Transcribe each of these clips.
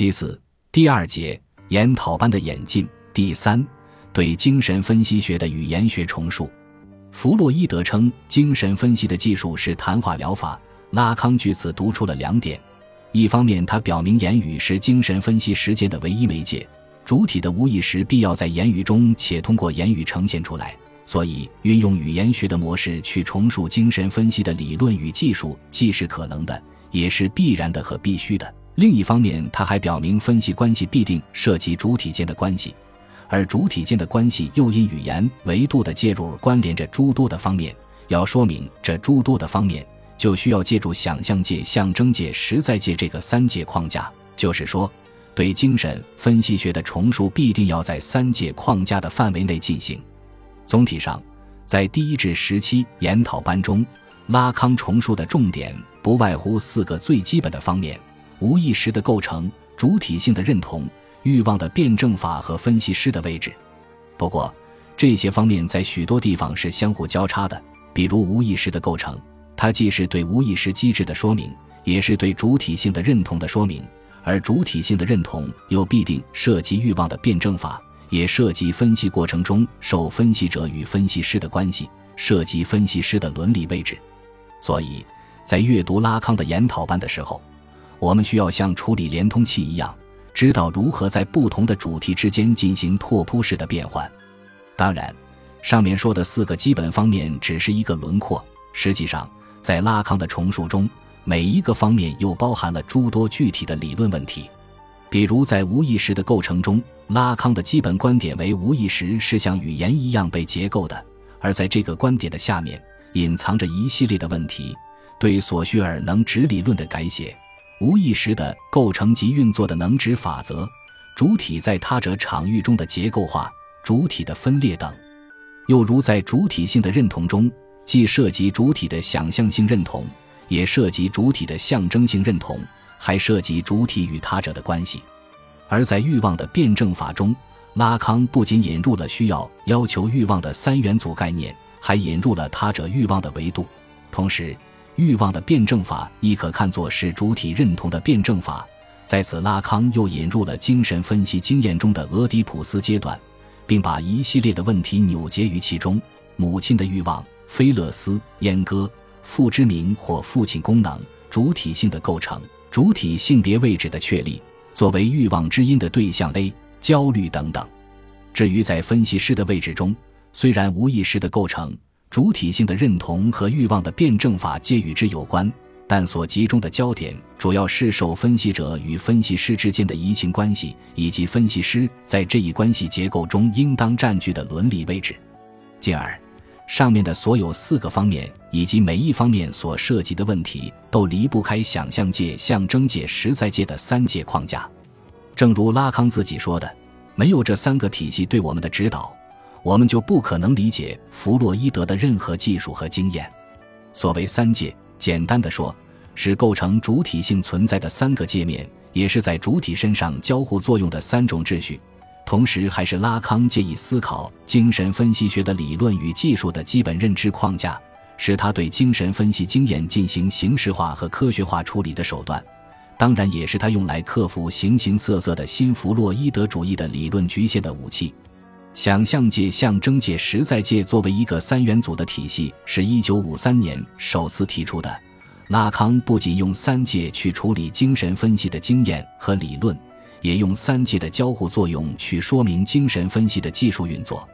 其次，第二节研讨班的演进。第三，对精神分析学的语言学重述。弗洛伊德称精神分析的技术是谈话疗法，拉康据此读出了两点：一方面，他表明言语是精神分析实践的唯一媒介，主体的无意识必要在言语中且通过言语呈现出来，所以运用语言学的模式去重述精神分析的理论与技术，既是可能的，也是必然的和必须的。另一方面，他还表明分析关系必定涉及主体间的关系。而主体间的关系又因语言维度的介入关联着诸多的方面。要说明这诸多的方面，就需要借助想象界、象征界、实在界这个三界框架。就是说，对精神分析学的重述必定要在三界框架的范围内进行。总体上，在第一至十七研讨班中，拉康重述的重点不外乎四个最基本的方面：无意识的构成、主体性的认同。欲望的辩证法和分析师的位置，不过这些方面在许多地方是相互交叉的。比如无意识的构成，它既是对无意识机制的说明，也是对主体性的认同的说明；而主体性的认同又必定涉及欲望的辩证法，也涉及分析过程中受分析者与分析师的关系，涉及分析师的伦理位置。所以，在阅读拉康的研讨班的时候，我们需要像处理连通器一样。知道如何在不同的主题之间进行拓扑式的变换。当然，上面说的四个基本方面只是一个轮廓，实际上，在拉康的重述中，每一个方面又包含了诸多具体的理论问题。比如，在无意识的构成中，拉康的基本观点为无意识是像语言一样被结构的，而在这个观点的下面，隐藏着一系列的问题，对索绪尔能指理论的改写。无意识的构成及运作的能指法则，主体在他者场域中的结构化，主体的分裂等，又如在主体性的认同中，既涉及主体的想象性认同，也涉及主体的象征性认同，还涉及主体与他者的关系。而在欲望的辩证法中，拉康不仅引入了需要要求欲望的三元组概念，还引入了他者欲望的维度，同时。欲望的辩证法亦可看作是主体认同的辩证法。在此，拉康又引入了精神分析经验中的俄狄浦斯阶段，并把一系列的问题扭结于其中：母亲的欲望、菲勒斯、阉割、父之名或父亲功能、主体性的构成、主体性别位置的确立、作为欲望之因的对象 A、焦虑等等。至于在分析师的位置中，虽然无意识的构成。主体性的认同和欲望的辩证法皆与之有关，但所集中的焦点主要是受分析者与分析师之间的移情关系，以及分析师在这一关系结构中应当占据的伦理位置。进而，上面的所有四个方面以及每一方面所涉及的问题，都离不开想象界、象征界、实在界的三界框架。正如拉康自己说的：“没有这三个体系对我们的指导。”我们就不可能理解弗洛伊德的任何技术和经验。所谓三界，简单的说，是构成主体性存在的三个界面，也是在主体身上交互作用的三种秩序。同时，还是拉康借以思考精神分析学的理论与技术的基本认知框架，是他对精神分析经验进行形式化和科学化处理的手段。当然，也是他用来克服形形色色的新弗洛伊德主义的理论局限的武器。想象界、象征界、实在界作为一个三元组的体系，是一九五三年首次提出的。拉康不仅用三界去处理精神分析的经验和理论，也用三界的交互作用去说明精神分析的技术运作。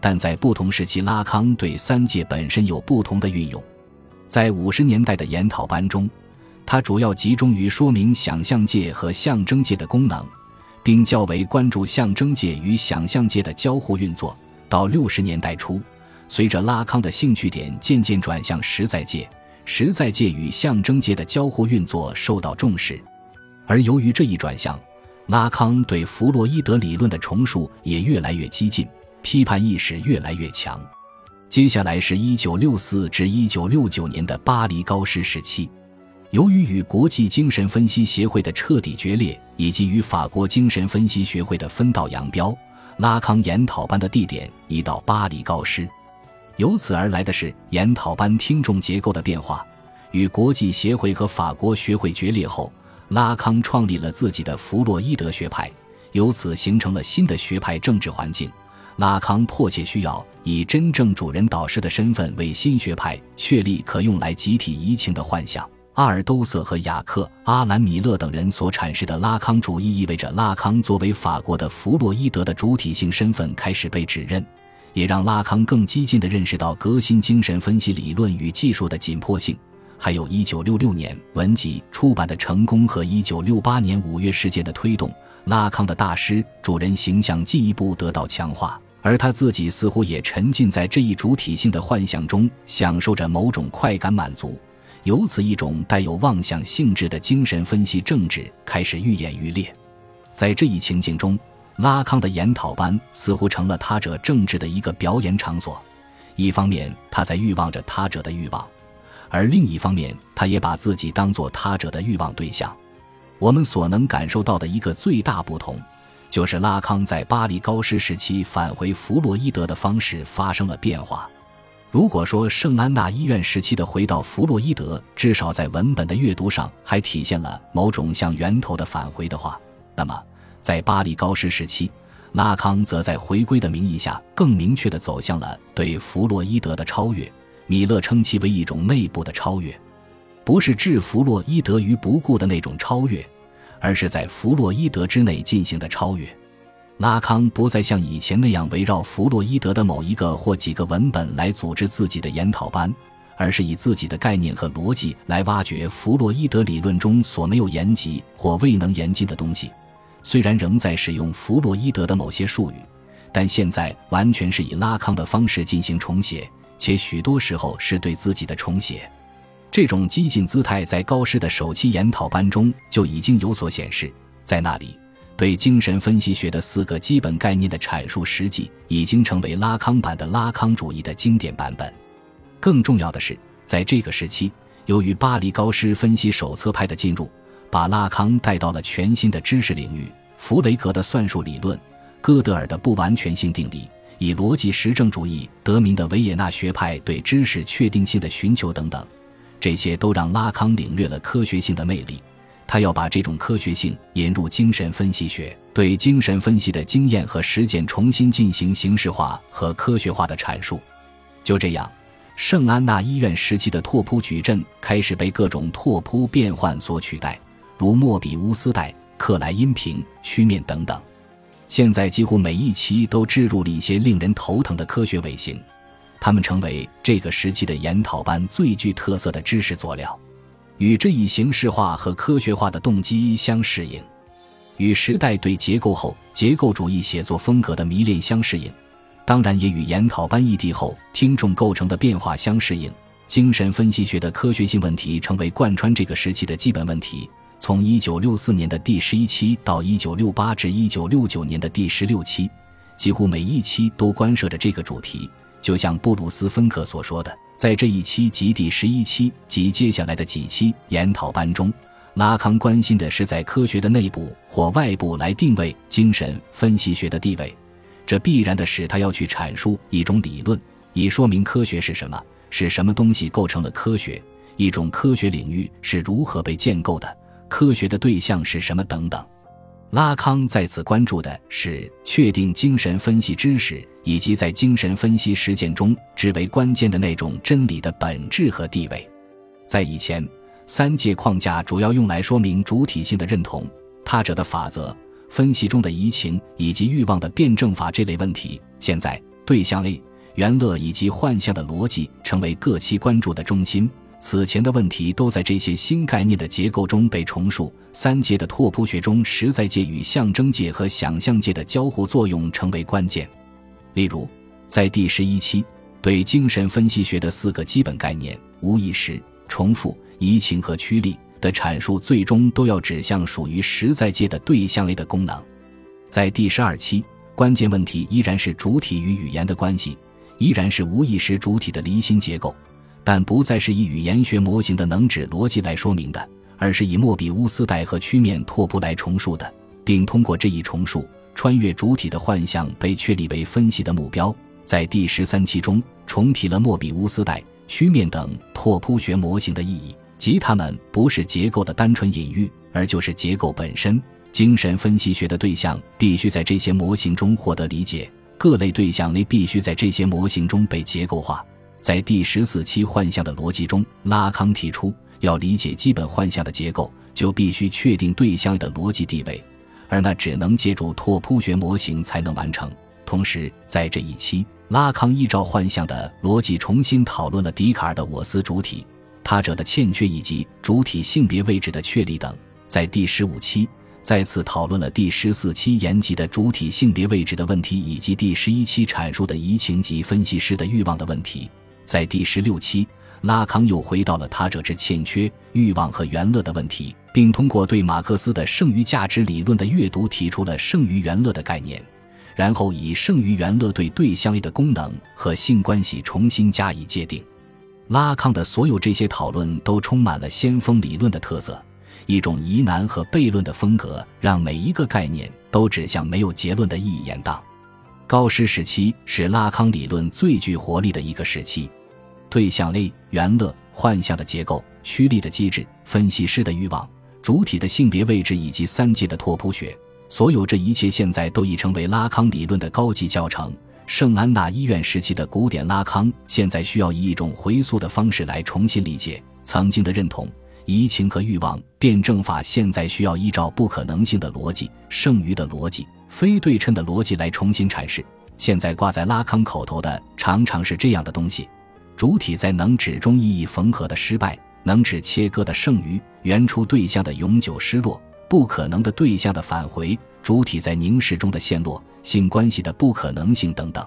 但在不同时期，拉康对三界本身有不同的运用。在五十年代的研讨班中，他主要集中于说明想象界和象征界的功能。并较为关注象征界与想象界的交互运作。到六十年代初，随着拉康的兴趣点渐渐转向实在界，实在界与象征界的交互运作受到重视。而由于这一转向，拉康对弗洛伊德理论的重述也越来越激进，批判意识越来越强。接下来是一九六四至一九六九年的巴黎高师时期。由于与国际精神分析协会的彻底决裂，以及与法国精神分析学会的分道扬镳，拉康研讨班的地点移到巴黎高师。由此而来的是研讨班听众结构的变化。与国际协会和法国学会决裂后，拉康创立了自己的弗洛伊德学派，由此形成了新的学派政治环境。拉康迫切需要以真正主人导师的身份为新学派确立可用来集体移情的幻想。阿尔都塞和雅克·阿兰·米勒等人所阐释的拉康主义，意味着拉康作为法国的弗洛伊德的主体性身份开始被指认，也让拉康更激进地认识到革新精神分析理论与技术的紧迫性。还有一九六六年文集出版的成功和一九六八年五月事件的推动，拉康的大师主人形象进一步得到强化，而他自己似乎也沉浸在这一主体性的幻想中，享受着某种快感满足。由此，一种带有妄想性质的精神分析政治开始愈演愈烈。在这一情境中，拉康的研讨班似乎成了他者政治的一个表演场所。一方面，他在欲望着他者的欲望；而另一方面，他也把自己当作他者的欲望对象。我们所能感受到的一个最大不同，就是拉康在巴黎高师时期返回弗洛伊德的方式发生了变化。如果说圣安娜医院时期的回到弗洛伊德，至少在文本的阅读上还体现了某种向源头的返回的话，那么在巴黎高师时期，拉康则在回归的名义下更明确地走向了对弗洛伊德的超越。米勒称其为一种内部的超越，不是置弗洛伊德于不顾的那种超越，而是在弗洛伊德之内进行的超越。拉康不再像以前那样围绕弗洛伊德的某一个或几个文本来组织自己的研讨班，而是以自己的概念和逻辑来挖掘弗洛伊德理论中所没有言及或未能言尽的东西。虽然仍在使用弗洛伊德的某些术语，但现在完全是以拉康的方式进行重写，且许多时候是对自己的重写。这种激进姿态在高师的首期研讨班中就已经有所显示，在那里。对精神分析学的四个基本概念的阐述，实际已经成为拉康版的拉康主义的经典版本。更重要的是，在这个时期，由于巴黎高师分析手册派的进入，把拉康带到了全新的知识领域。弗雷格的算术理论、哥德尔的不完全性定理、以逻辑实证主义得名的维也纳学派对知识确定性的寻求等等，这些都让拉康领略了科学性的魅力。他要把这种科学性引入精神分析学，对精神分析的经验和实践重新进行形式化和科学化的阐述。就这样，圣安娜医院时期的拓扑矩阵开始被各种拓扑变换所取代，如莫比乌斯带、克莱因瓶、曲面等等。现在几乎每一期都置入了一些令人头疼的科学尾形，它们成为这个时期的研讨班最具特色的知识佐料。与这一形式化和科学化的动机相适应，与时代对结构后结构主义写作风格的迷恋相适应，当然也与研讨班异地后听众构成的变化相适应。精神分析学的科学性问题成为贯穿这个时期的基本问题。从1964年的第十一期到1968至1969年的第十六期，几乎每一期都关涉着这个主题。就像布鲁斯·芬克所说的。在这一期及第十一期及接下来的几期研讨班中，拉康关心的是在科学的内部或外部来定位精神分析学的地位。这必然的使他要去阐述一种理论，以说明科学是什么，是什么东西构成了科学，一种科学领域是如何被建构的，科学的对象是什么等等。拉康在此关注的是确定精神分析知识以及在精神分析实践中至为关键的那种真理的本质和地位。在以前，三界框架主要用来说明主体性的认同、他者的法则、分析中的移情以及欲望的辩证法这类问题。现在，对象 A、原乐以及幻象的逻辑成为各期关注的中心。此前的问题都在这些新概念的结构中被重述。三界的拓扑学中，实在界与象征界和想象界的交互作用成为关键。例如，在第十一期对精神分析学的四个基本概念——无意识、重复、移情和驱力的阐述，最终都要指向属于实在界的对象类的功能。在第十二期，关键问题依然是主体与语言的关系，依然是无意识主体的离心结构。但不再是以语言学模型的能指逻辑来说明的，而是以莫比乌斯带和曲面拓扑来重述的，并通过这一重述，穿越主体的幻象被确立为分析的目标。在第十三期中，重提了莫比乌斯带、曲面等拓扑学模型的意义，即它们不是结构的单纯隐喻，而就是结构本身。精神分析学的对象必须在这些模型中获得理解，各类对象类必须在这些模型中被结构化。在第十四期幻象的逻辑中，拉康提出，要理解基本幻象的结构，就必须确定对象的逻辑地位，而那只能借助拓扑学模型才能完成。同时，在这一期，拉康依照幻象的逻辑重新讨论了笛卡尔的我思主体、他者的欠缺以及主体性别位置的确立等。在第十五期。再次讨论了第十四期延及的主体性别位置的问题，以及第十一期阐述的移情及分析师的欲望的问题。在第十六期，拉康又回到了他者之欠缺、欲望和原乐的问题，并通过对马克思的剩余价值理论的阅读，提出了剩余原乐的概念。然后以剩余原乐对对象力的功能和性关系重新加以界定。拉康的所有这些讨论都充满了先锋理论的特色。一种疑难和悖论的风格，让每一个概念都指向没有结论的意义延宕。高师时期是拉康理论最具活力的一个时期。对象 A、原乐、幻象的结构、驱力的机制、分析师的欲望、主体的性别位置以及三界的拓扑学，所有这一切现在都已成为拉康理论的高级教程。圣安娜医院时期的古典拉康，现在需要以一种回溯的方式来重新理解曾经的认同。移情和欲望辩证法现在需要依照不可能性的逻辑、剩余的逻辑、非对称的逻辑来重新阐释。现在挂在拉康口头的常常是这样的东西：主体在能指中意义缝合的失败，能指切割的剩余，原初对象的永久失落，不可能的对象的返回，主体在凝视中的陷落，性关系的不可能性等等。